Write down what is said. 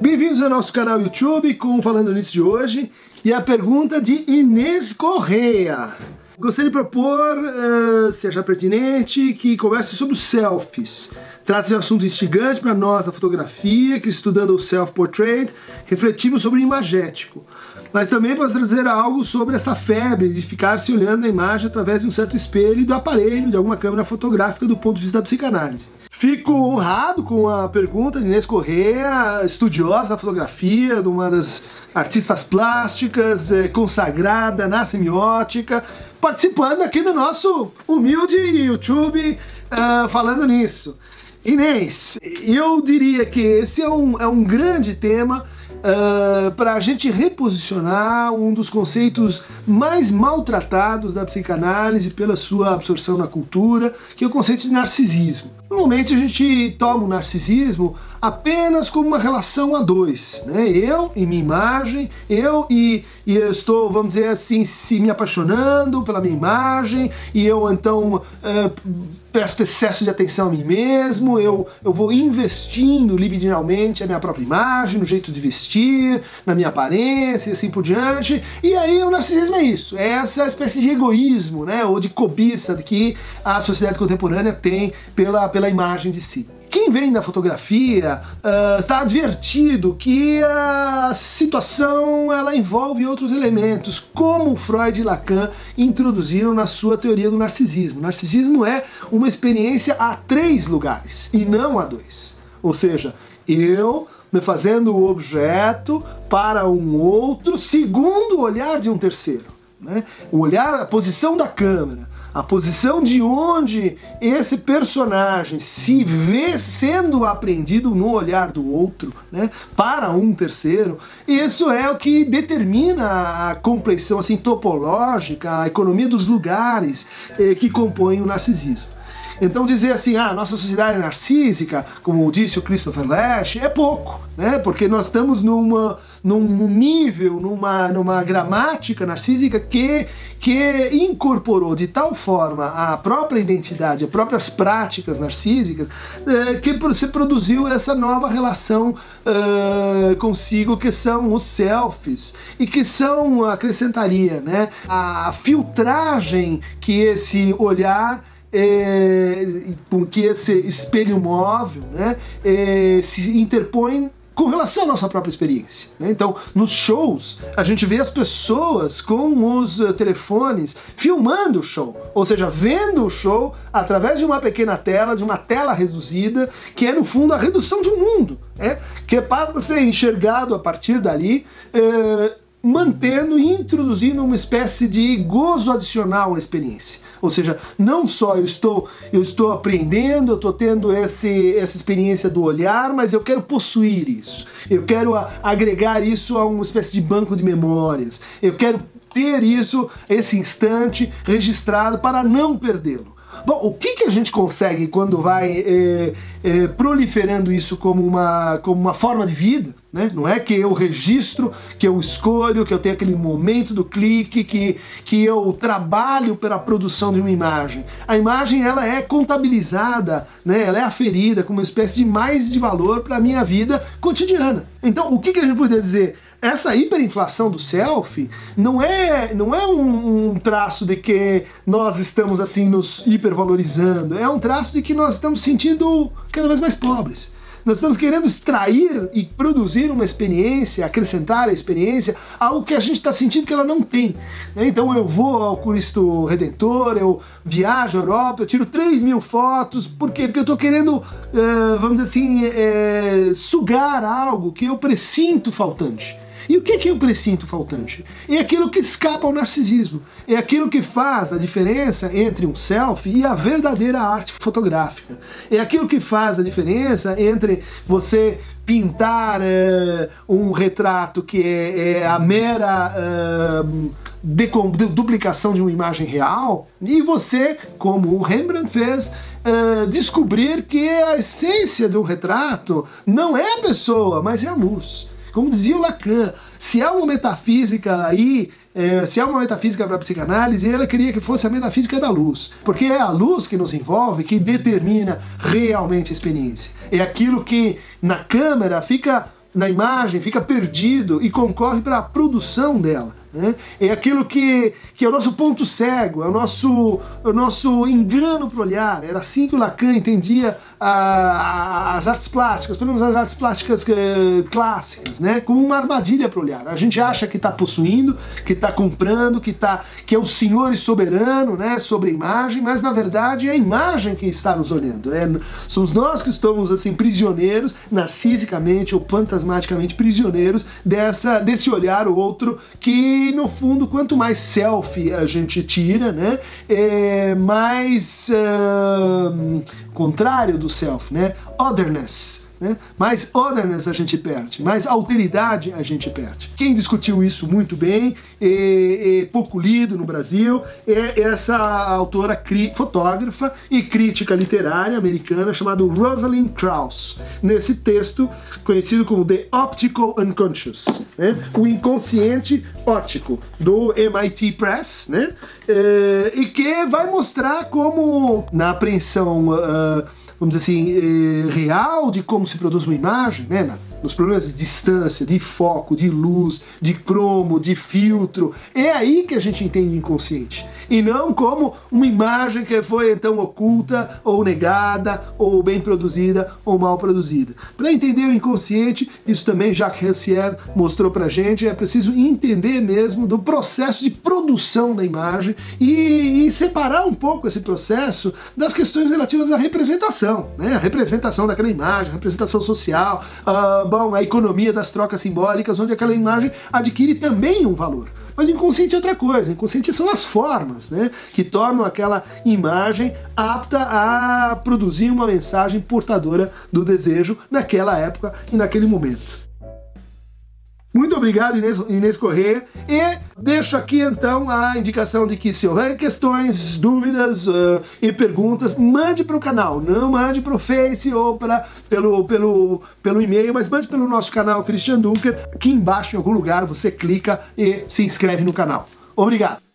Bem-vindos ao nosso canal YouTube com Falando Nisso de hoje e a pergunta de Inês Correia. Gostaria de propor, uh, seja pertinente, que converse sobre os selfies. Trata-se de um assunto instigante para nós da fotografia, que estudando o self-portrait, refletimos sobre o imagético. Mas também posso trazer algo sobre essa febre de ficar se olhando a imagem através de um certo espelho do aparelho, de alguma câmera fotográfica do ponto de vista da psicanálise. Fico honrado com a pergunta de Inês Corrêa, estudiosa da fotografia, de uma das artistas plásticas, eh, consagrada na semiótica, participando aqui do nosso humilde YouTube uh, falando nisso. Inês, eu diria que esse é um, é um grande tema uh, para a gente reposicionar um dos conceitos mais maltratados da psicanálise pela sua absorção na cultura, que é o conceito de narcisismo. Normalmente a gente toma o narcisismo apenas como uma relação a dois, né? Eu e minha imagem, eu e, e eu estou, vamos dizer assim, se me apaixonando pela minha imagem, e eu então uh, presto excesso de atenção a mim mesmo, eu, eu vou investindo libidinalmente a minha própria imagem, no jeito de vestir, na minha aparência e assim por diante. E aí o narcisismo é isso, é essa espécie de egoísmo, né, ou de cobiça que a sociedade contemporânea tem pela, pela imagem de si. Quem vem da fotografia uh, está advertido que a situação ela envolve outros elementos, como Freud e Lacan introduziram na sua teoria do narcisismo. O narcisismo é uma experiência a três lugares e não a dois. Ou seja, eu me fazendo o objeto para um outro segundo o olhar de um terceiro. Né? O olhar, a posição da câmera a posição de onde esse personagem se vê sendo apreendido no olhar do outro, né, para um terceiro, isso é o que determina a compreensão assim topológica, a economia dos lugares eh, que compõem o narcisismo. Então dizer assim, ah, nossa sociedade é narcísica, como disse o Christopher Lash, é pouco, né? Porque nós estamos numa, num nível, numa, numa gramática narcísica que, que incorporou de tal forma a própria identidade, as próprias práticas narcísicas, eh, que se produziu essa nova relação uh, consigo, que são os selfies, e que são, acrescentaria, né, a filtragem que esse olhar é, com que esse espelho móvel né, é, se interpõe com relação à nossa própria experiência. Né? Então, nos shows, a gente vê as pessoas com os uh, telefones filmando o show, ou seja, vendo o show através de uma pequena tela, de uma tela reduzida, que é no fundo a redução de um mundo, né? que passa a ser enxergado a partir dali. Uh, mantendo e introduzindo uma espécie de gozo adicional à experiência. Ou seja, não só eu estou eu estou aprendendo, eu estou tendo esse, essa experiência do olhar, mas eu quero possuir isso. Eu quero a, agregar isso a uma espécie de banco de memórias. Eu quero ter isso, esse instante registrado para não perdê-lo. Bom, o que, que a gente consegue quando vai é, é, proliferando isso como uma, como uma forma de vida? Né? Não é que eu registro, que eu escolho, que eu tenho aquele momento do clique, que, que eu trabalho pela produção de uma imagem. A imagem ela é contabilizada, né? ela é aferida como uma espécie de mais de valor para a minha vida cotidiana. Então, o que, que a gente poderia dizer? Essa hiperinflação do selfie não é, não é um, um, traço de que nós estamos assim nos hipervalorizando, é um traço de que nós estamos sentindo cada vez mais pobres. Nós estamos querendo extrair e produzir uma experiência, acrescentar a experiência, algo que a gente está sentindo que ela não tem. Né? Então eu vou ao Cristo Redentor, eu viajo à Europa, eu tiro 3 mil fotos, por quê? Porque eu estou querendo, eh, vamos dizer assim, eh, sugar algo que eu presinto faltante. E o que é o precinto faltante? É aquilo que escapa ao narcisismo. É aquilo que faz a diferença entre um selfie e a verdadeira arte fotográfica. É aquilo que faz a diferença entre você pintar uh, um retrato que é, é a mera uh, duplicação de uma imagem real e você, como o Rembrandt fez, uh, descobrir que a essência do retrato não é a pessoa, mas é a luz. Como dizia o Lacan, se há uma metafísica aí, é, se há uma metafísica para a psicanálise, ele queria que fosse a metafísica da luz. Porque é a luz que nos envolve que determina realmente a experiência. É aquilo que na câmera fica na imagem, fica perdido e concorre para a produção dela. Né? É aquilo que, que é o nosso ponto cego, é o nosso, é o nosso engano para olhar. Era assim que o Lacan entendia a, as artes plásticas, pelo menos as artes plásticas eh, clássicas, né? como uma armadilha para olhar. A gente acha que está possuindo, que está comprando, que, tá, que é o senhor e soberano né, sobre a imagem, mas na verdade é a imagem que está nos olhando. É, somos nós que estamos assim prisioneiros, narcisicamente ou fantasmaticamente prisioneiros dessa, desse olhar outro que no fundo quanto mais selfie a gente tira, né, é mais uh, contrário do self, né, otherness né? Mais otherness a gente perde, mais alteridade a gente perde. Quem discutiu isso muito bem, e, e pouco lido no Brasil, é essa autora fotógrafa e crítica literária americana chamada Rosalind Krauss. Nesse texto conhecido como The Optical Unconscious, né? o inconsciente óptico do MIT Press, né? É, e que vai mostrar como na apreensão uh, vamos dizer assim, eh, real de como se produz uma imagem, né? Nos problemas de distância, de foco, de luz, de cromo, de filtro. É aí que a gente entende inconsciente. E não como uma imagem que foi então oculta, ou negada, ou bem produzida, ou mal produzida. Para entender o inconsciente, isso também Jacques Rancière mostrou pra gente, é preciso entender mesmo do processo de produção da imagem e, e separar um pouco esse processo das questões relativas à representação, né? A representação daquela imagem, a representação social, uh, a economia das trocas simbólicas, onde aquela imagem adquire também um valor. Mas inconsciente é outra coisa. Inconsciente são as formas, né? Que tornam aquela imagem apta a produzir uma mensagem portadora do desejo naquela época e naquele momento. Muito obrigado, Inês, Inês Corrêa. E deixo aqui então a indicação de que se houver questões, dúvidas uh, e perguntas, mande para o canal. Não mande para o Face ou pra, pelo, pelo, pelo e-mail, mas mande pelo nosso canal Christian Dunker. Aqui embaixo, em algum lugar, você clica e se inscreve no canal. Obrigado.